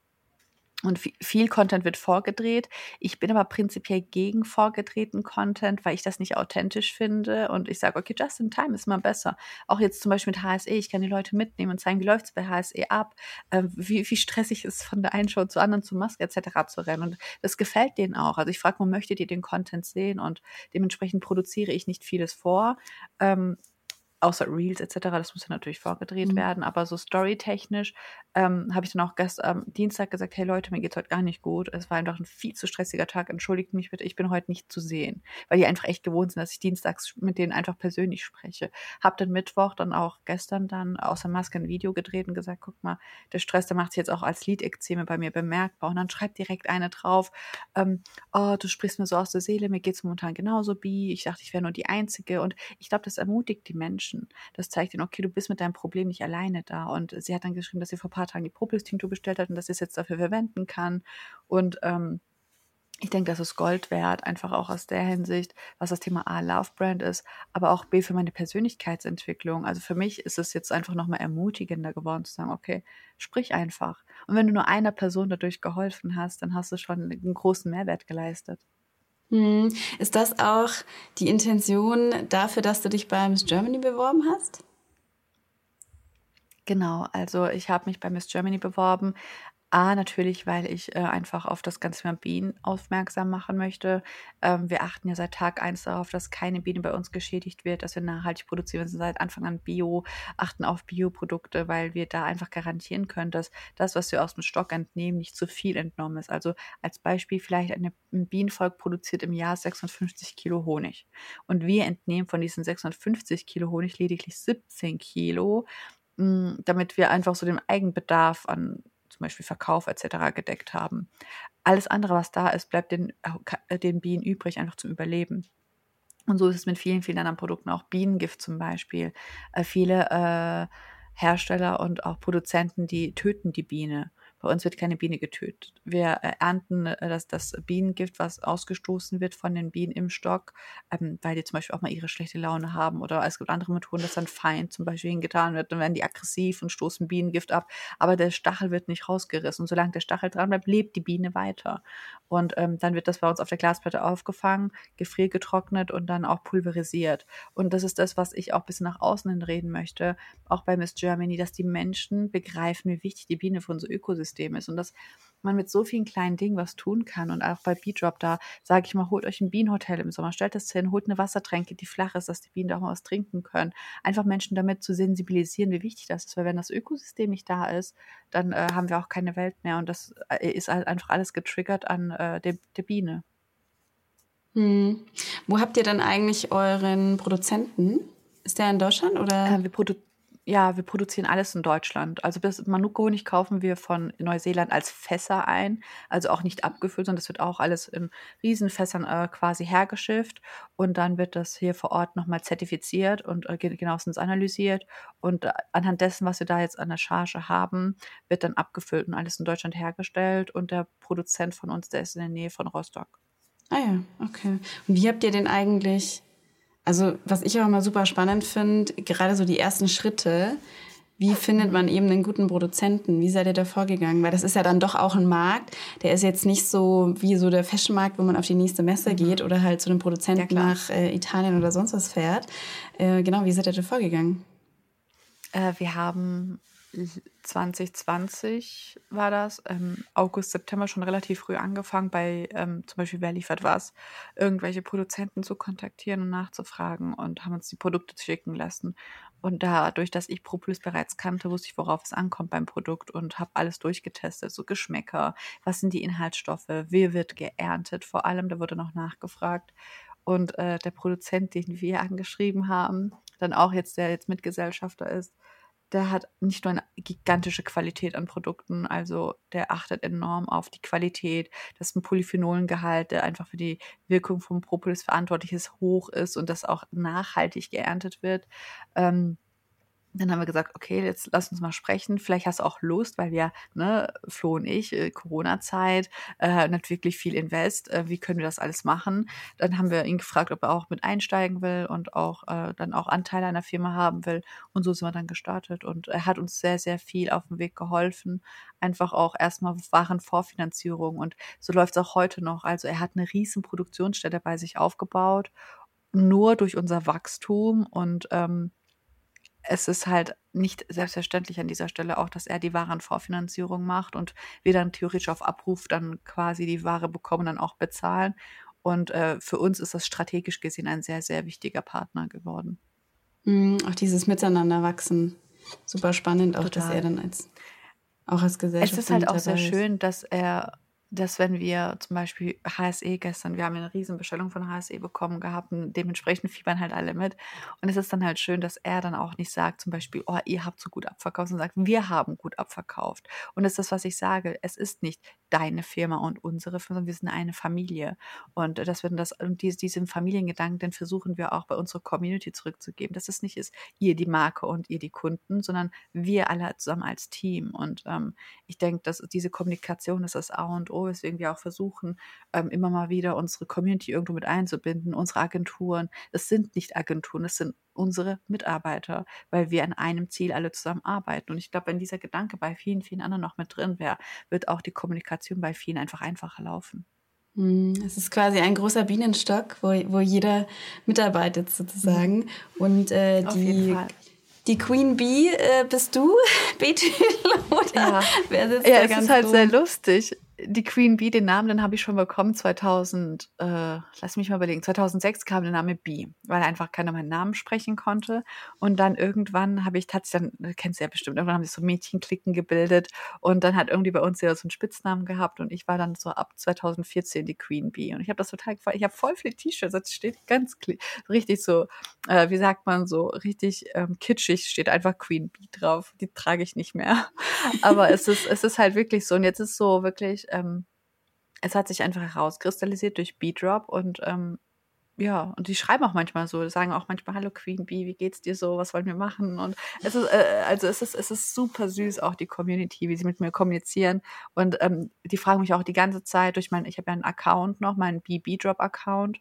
Und viel Content wird vorgedreht. Ich bin aber prinzipiell gegen vorgedrehten Content, weil ich das nicht authentisch finde. Und ich sage, okay, just in time ist mal besser. Auch jetzt zum Beispiel mit HSE, ich kann die Leute mitnehmen und zeigen, wie läuft es bei HSE ab, äh, wie, wie stressig ist von der einen Show zur anderen zur Maske etc. zu rennen. Und das gefällt denen auch. Also ich frage, wo möchtet ihr den Content sehen? Und dementsprechend produziere ich nicht vieles vor. Ähm, außer Reels etc., das muss ja natürlich vorgedreht mhm. werden, aber so storytechnisch ähm, habe ich dann auch gestern am Dienstag gesagt, hey Leute, mir geht's heute gar nicht gut. Es war einfach ein viel zu stressiger Tag. Entschuldigt mich bitte, ich bin heute nicht zu sehen, weil die einfach echt gewohnt sind, dass ich dienstags mit denen einfach persönlich spreche. Hab dann Mittwoch dann auch gestern dann außer Maske ein Video gedreht und gesagt, guck mal, der Stress, der macht sich jetzt auch als Lidekzeme bei mir bemerkbar. Und dann schreibt direkt eine drauf, ähm, oh, du sprichst mir so aus der Seele, mir geht's momentan genauso wie. Ich dachte, ich wäre nur die Einzige. Und ich glaube, das ermutigt die Menschen. Das zeigt ihnen, okay, du bist mit deinem Problem nicht alleine da. Und sie hat dann geschrieben, dass sie vor ein paar Tagen die Propolis-Tinktur bestellt hat und dass sie es jetzt dafür verwenden kann. Und ähm, ich denke, das ist Gold wert, einfach auch aus der Hinsicht, was das Thema A, Love Brand ist, aber auch B, für meine Persönlichkeitsentwicklung. Also für mich ist es jetzt einfach nochmal ermutigender geworden zu sagen, okay, sprich einfach. Und wenn du nur einer Person dadurch geholfen hast, dann hast du schon einen großen Mehrwert geleistet. Hm. Ist das auch die Intention dafür, dass du dich bei Miss Germany beworben hast? Genau, also ich habe mich bei Miss Germany beworben. A, natürlich, weil ich äh, einfach auf das ganze Thema Bienen aufmerksam machen möchte. Ähm, wir achten ja seit Tag eins darauf, dass keine Biene bei uns geschädigt wird, dass wir nachhaltig produzieren. Wir sind seit Anfang an Bio, achten auf Bioprodukte, weil wir da einfach garantieren können, dass das, was wir aus dem Stock entnehmen, nicht zu viel entnommen ist. Also als Beispiel vielleicht eine, ein Bienenvolk produziert im Jahr 650 Kilo Honig. Und wir entnehmen von diesen 650 Kilo Honig lediglich 17 Kilo hm, damit wir einfach so den Eigenbedarf an zum Beispiel Verkauf etc. gedeckt haben. Alles andere, was da ist, bleibt den, äh, den Bienen übrig, einfach zum Überleben. Und so ist es mit vielen, vielen anderen Produkten, auch Bienengift zum Beispiel. Äh, viele äh, Hersteller und auch Produzenten, die töten die Biene. Bei uns wird keine Biene getötet. Wir äh, ernten äh, das, das Bienengift, was ausgestoßen wird von den Bienen im Stock, ähm, weil die zum Beispiel auch mal ihre schlechte Laune haben. Oder es gibt andere Methoden, dass dann Feind zum Beispiel hingetan wird. Dann werden die aggressiv und stoßen Bienengift ab. Aber der Stachel wird nicht rausgerissen. Und solange der Stachel dran bleibt, lebt die Biene weiter. Und ähm, dann wird das bei uns auf der Glasplatte aufgefangen, gefriergetrocknet und dann auch pulverisiert. Und das ist das, was ich auch bisschen nach außen hin reden möchte, auch bei Miss Germany, dass die Menschen begreifen, wie wichtig die Biene für unser Ökosystem ist und dass man mit so vielen kleinen Dingen was tun kann. Und auch bei Beedrop, da sage ich mal, holt euch ein Bienenhotel im Sommer, stellt das hin, holt eine Wassertränke, die flach ist, dass die Bienen da auch mal was trinken können. Einfach Menschen damit zu sensibilisieren, wie wichtig das ist. Weil wenn das Ökosystem nicht da ist, dann äh, haben wir auch keine Welt mehr. Und das äh, ist halt einfach alles getriggert an äh, der, der Biene. Hm. Wo habt ihr dann eigentlich euren Produzenten? Ist der in Deutschland oder? Äh, wir produzieren ja, wir produzieren alles in Deutschland. Also das Manuka-Honig kaufen wir von Neuseeland als Fässer ein, also auch nicht abgefüllt, sondern das wird auch alles in Riesenfässern äh, quasi hergeschifft und dann wird das hier vor Ort nochmal zertifiziert und äh, genauestens analysiert und äh, anhand dessen, was wir da jetzt an der Charge haben, wird dann abgefüllt und alles in Deutschland hergestellt und der Produzent von uns, der ist in der Nähe von Rostock. Ah ja, okay. Und wie habt ihr den eigentlich also was ich auch immer super spannend finde, gerade so die ersten Schritte, wie findet man eben einen guten Produzenten? Wie seid ihr da vorgegangen? Weil das ist ja dann doch auch ein Markt, der ist jetzt nicht so wie so der Fashionmarkt, wo man auf die nächste Messe mhm. geht oder halt zu einem Produzenten ja, nach äh, Italien oder sonst was fährt. Äh, genau, wie seid ihr da vorgegangen? Äh, wir haben 2020 war das, ähm, August, September schon relativ früh angefangen, bei ähm, zum Beispiel Wer liefert was, irgendwelche Produzenten zu kontaktieren und nachzufragen und haben uns die Produkte schicken lassen. Und dadurch, dass ich Propolis bereits kannte, wusste ich, worauf es ankommt beim Produkt und habe alles durchgetestet, so Geschmäcker, was sind die Inhaltsstoffe, wie wird geerntet, vor allem, da wurde noch nachgefragt. Und äh, der Produzent, den wir angeschrieben haben, dann auch jetzt, der jetzt Mitgesellschafter ist, der hat nicht nur eine gigantische Qualität an Produkten, also der achtet enorm auf die Qualität, dass ein Polyphenolengehalt, der einfach für die Wirkung vom Propolis verantwortlich ist, hoch ist und das auch nachhaltig geerntet wird. Ähm, dann haben wir gesagt, okay, jetzt lass uns mal sprechen. Vielleicht hast du auch Lust, weil wir, ne, Flo und ich, äh, Corona-Zeit, äh, nicht wirklich viel invest. Äh, wie können wir das alles machen? Dann haben wir ihn gefragt, ob er auch mit einsteigen will und auch äh, dann auch Anteile einer Firma haben will. Und so sind wir dann gestartet. Und er hat uns sehr, sehr viel auf dem Weg geholfen. Einfach auch erstmal Warenvorfinanzierung. Und so läuft es auch heute noch. Also er hat eine riesen Produktionsstätte bei sich aufgebaut. Nur durch unser Wachstum und ähm, es ist halt nicht selbstverständlich an dieser Stelle auch, dass er die Warenvorfinanzierung macht und wir dann theoretisch auf Abruf dann quasi die Ware bekommen, dann auch bezahlen. Und äh, für uns ist das strategisch gesehen ein sehr, sehr wichtiger Partner geworden. Mhm, auch dieses Miteinander wachsen. Super spannend, auch Total. dass er dann als auch als Gesellschaft. Es ist halt auch sehr ist. schön, dass er dass wenn wir zum Beispiel HSE gestern, wir haben eine Riesenbestellung von HSE bekommen gehabt und dementsprechend fiebern halt alle mit. Und es ist dann halt schön, dass er dann auch nicht sagt, zum Beispiel, oh, ihr habt so gut abverkauft, sondern sagt, wir haben gut abverkauft. Und das ist das, was ich sage. Es ist nicht deine Firma und unsere Firma, sondern wir sind eine Familie. Und dass wir das, und diesen Familiengedanken, den versuchen wir auch bei unserer Community zurückzugeben. Dass es nicht ist, ihr die Marke und ihr die Kunden, sondern wir alle zusammen als Team. Und ähm, ich denke, dass diese Kommunikation ist das A und O weswegen wir auch versuchen, ähm, immer mal wieder unsere Community irgendwo mit einzubinden, unsere Agenturen. Es sind nicht Agenturen, es sind unsere Mitarbeiter, weil wir an einem Ziel alle zusammen arbeiten. Und ich glaube, wenn dieser Gedanke bei vielen, vielen anderen noch mit drin wäre, wird auch die Kommunikation bei vielen einfach einfacher laufen. Hm, es ist quasi ein großer Bienenstock, wo, wo jeder mitarbeitet sozusagen. Und äh, die Die Queen Bee äh, bist du, Betül, oder ja. wer sitzt ja, da es ganz ist halt sehr lustig die Queen Bee, den Namen, den habe ich schon bekommen 2000, äh, lass mich mal überlegen, 2006 kam der Name Bee, weil einfach keiner meinen Namen sprechen konnte. Und dann irgendwann habe ich tatsächlich, dann, kennst du ja bestimmt, irgendwann haben sich so Mädchenklicken gebildet und dann hat irgendwie bei uns ja so einen Spitznamen gehabt und ich war dann so ab 2014 die Queen Bee. Und ich habe das total gefallen. Ich habe voll viele T-Shirts, das steht ganz richtig so, äh, wie sagt man so, richtig ähm, kitschig steht einfach Queen Bee drauf. Die trage ich nicht mehr. Aber es ist, es ist halt wirklich so. Und jetzt ist so wirklich, ähm, es hat sich einfach herauskristallisiert durch B-Drop und ähm, ja, und die schreiben auch manchmal so, sagen auch manchmal, hallo Queen Bee, wie geht's dir so, was wollen wir machen? Und es ist, äh, also es ist, es ist super süß, auch die Community, wie sie mit mir kommunizieren. Und ähm, die fragen mich auch die ganze Zeit durch mein, ich habe ja einen Account noch, meinen BB-Drop-Account.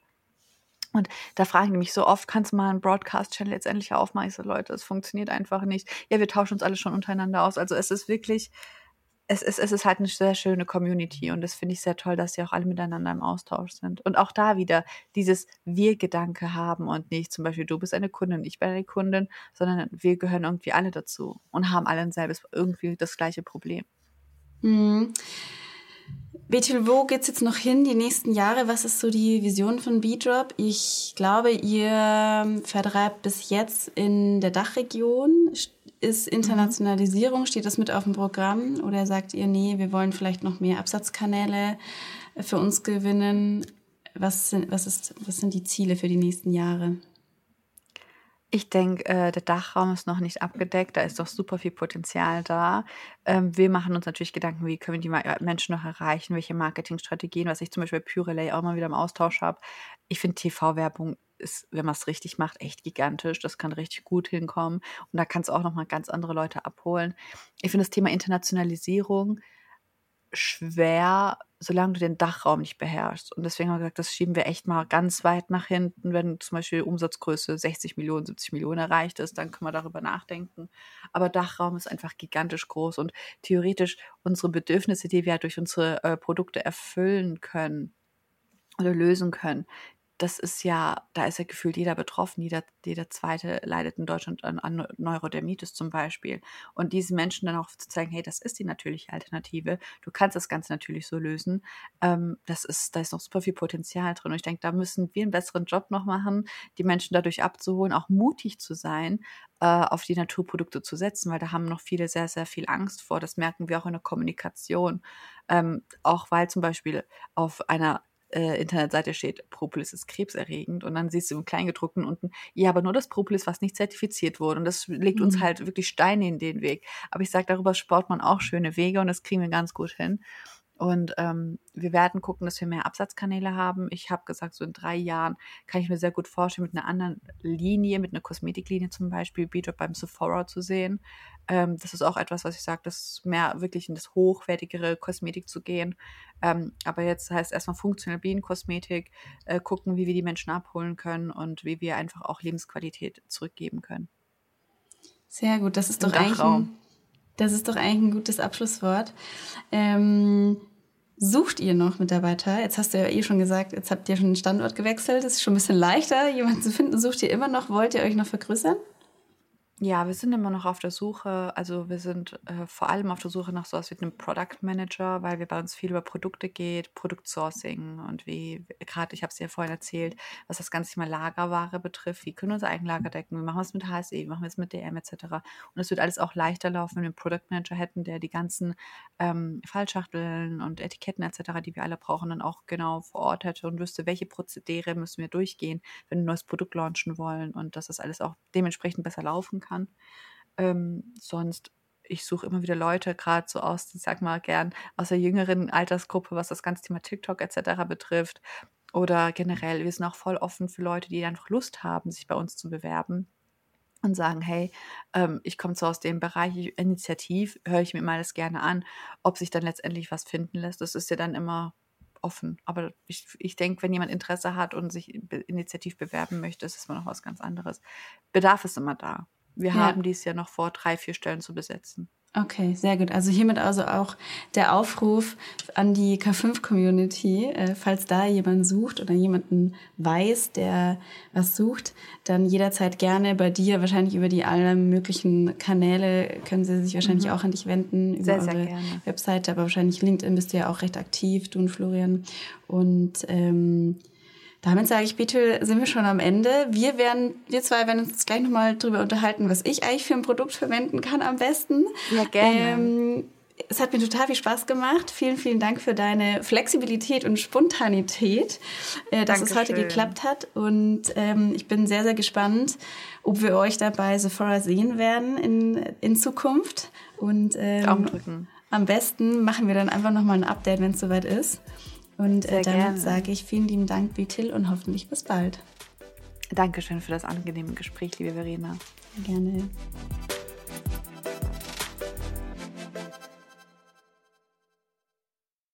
Und da fragen die mich so oft, kannst du mal einen Broadcast-Channel jetzt endlich aufmachen? Ich so, Leute, es funktioniert einfach nicht. Ja, wir tauschen uns alle schon untereinander aus. Also es ist wirklich, es ist, es ist halt eine sehr schöne Community und das finde ich sehr toll, dass sie auch alle miteinander im Austausch sind. Und auch da wieder dieses Wir-Gedanke haben und nicht zum Beispiel du bist eine Kundin, ich bin eine Kundin, sondern wir gehören irgendwie alle dazu und haben alle ein selbes, irgendwie das gleiche Problem. Mhm. Bethel, wo geht's jetzt noch hin die nächsten Jahre? Was ist so die Vision von B-Drop? Ich glaube, ihr vertreibt bis jetzt in der Dachregion. Ist Internationalisierung, steht das mit auf dem Programm? Oder sagt ihr, nee, wir wollen vielleicht noch mehr Absatzkanäle für uns gewinnen? Was sind, was ist, was sind die Ziele für die nächsten Jahre? Ich denke, äh, der Dachraum ist noch nicht abgedeckt. Da ist doch super viel Potenzial da. Ähm, wir machen uns natürlich Gedanken, wie können wir die äh, Menschen noch erreichen, welche Marketingstrategien, was ich zum Beispiel bei Purelay auch immer wieder im Austausch habe. Ich finde TV-Werbung ist, wenn man es richtig macht, echt gigantisch. Das kann richtig gut hinkommen. Und da kann es auch nochmal ganz andere Leute abholen. Ich finde das Thema Internationalisierung schwer, solange du den Dachraum nicht beherrschst. Und deswegen haben wir gesagt, das schieben wir echt mal ganz weit nach hinten. Wenn zum Beispiel Umsatzgröße 60 Millionen, 70 Millionen erreicht ist, dann können wir darüber nachdenken. Aber Dachraum ist einfach gigantisch groß und theoretisch unsere Bedürfnisse, die wir durch unsere äh, Produkte erfüllen können oder lösen können, das ist ja, da ist ja gefühlt jeder betroffen, jeder, jeder Zweite leidet in Deutschland an, an Neurodermitis zum Beispiel. Und diesen Menschen dann auch zu zeigen, hey, das ist die natürliche Alternative, du kannst das Ganze natürlich so lösen, ähm, das ist, da ist noch super viel Potenzial drin. Und ich denke, da müssen wir einen besseren Job noch machen, die Menschen dadurch abzuholen, auch mutig zu sein, äh, auf die Naturprodukte zu setzen, weil da haben noch viele sehr, sehr viel Angst vor. Das merken wir auch in der Kommunikation. Ähm, auch weil zum Beispiel auf einer äh, Internetseite steht, Propolis ist krebserregend und dann siehst du im Kleingedruckten unten, ja, aber nur das Propolis, was nicht zertifiziert wurde und das legt mhm. uns halt wirklich Steine in den Weg. Aber ich sage, darüber spart man auch schöne Wege und das kriegen wir ganz gut hin. Und ähm, wir werden gucken, dass wir mehr Absatzkanäle haben. Ich habe gesagt, so in drei Jahren kann ich mir sehr gut vorstellen, mit einer anderen Linie, mit einer Kosmetiklinie zum Beispiel, Beatrop beim Sephora zu sehen. Ähm, das ist auch etwas, was ich sage, das mehr wirklich in das hochwertigere Kosmetik zu gehen. Ähm, aber jetzt heißt erstmal funktionelle Bienenkosmetik, äh, gucken, wie wir die Menschen abholen können und wie wir einfach auch Lebensqualität zurückgeben können. Sehr gut, das ist Im doch eigentlich ein, das ist doch eigentlich ein gutes Abschlusswort. Ähm, Sucht ihr noch Mitarbeiter? Jetzt hast du ja eh schon gesagt, jetzt habt ihr schon den Standort gewechselt. Es ist schon ein bisschen leichter, jemanden zu finden. Sucht ihr immer noch? Wollt ihr euch noch vergrößern? Ja, wir sind immer noch auf der Suche. Also wir sind äh, vor allem auf der Suche nach so etwas wie einem Product Manager, weil wir bei uns viel über Produkte geht, Produktsourcing und wie, gerade ich habe es ja vorhin erzählt, was das ganze Thema Lagerware betrifft, wie können wir unser Eigenlager decken, wie machen wir es mit HSE, wie machen wir es mit DM etc. Und es wird alles auch leichter laufen, wenn wir einen Product Manager hätten, der die ganzen ähm, Fallschachteln und Etiketten etc., die wir alle brauchen, dann auch genau vor Ort hätte und wüsste, welche Prozedere müssen wir durchgehen, wenn wir ein neues Produkt launchen wollen und dass das alles auch dementsprechend besser laufen kann kann. Ähm, sonst, ich suche immer wieder Leute, gerade so aus, ich sag mal gern, aus der jüngeren Altersgruppe, was das ganze Thema TikTok etc. betrifft. Oder generell, wir sind auch voll offen für Leute, die einfach Lust haben, sich bei uns zu bewerben und sagen, hey, ähm, ich komme so aus dem Bereich initiativ, höre ich mir mal das gerne an, ob sich dann letztendlich was finden lässt. Das ist ja dann immer offen. Aber ich, ich denke, wenn jemand Interesse hat und sich initiativ bewerben möchte, ist es immer noch was ganz anderes. Bedarf ist immer da. Wir ja. haben dies ja noch vor, drei, vier Stellen zu besetzen. Okay, sehr gut. Also hiermit also auch der Aufruf an die K5-Community, äh, falls da jemand sucht oder jemanden weiß, der was sucht, dann jederzeit gerne bei dir, wahrscheinlich über die allen möglichen Kanäle können sie sich wahrscheinlich mhm. auch an dich wenden, über sehr, eure gerne. Webseite, aber wahrscheinlich LinkedIn bist du ja auch recht aktiv, du und Florian. Und ähm, damit sage ich, bitte, sind wir schon am Ende. Wir werden, wir zwei werden uns gleich nochmal drüber unterhalten, was ich eigentlich für ein Produkt verwenden kann am besten. Ja, gerne. Ähm, es hat mir total viel Spaß gemacht. Vielen, vielen Dank für deine Flexibilität und Spontanität, äh, dass Dankeschön. es heute geklappt hat. Und ähm, ich bin sehr, sehr gespannt, ob wir euch dabei Sephora sehen werden in, in Zukunft. Und ähm, Daumen drücken. am besten machen wir dann einfach nochmal ein Update, wenn es soweit ist. Und äh, damit sage ich vielen lieben Dank, Bitil, und hoffentlich bis bald. Dankeschön für das angenehme Gespräch, liebe Verena. Gerne.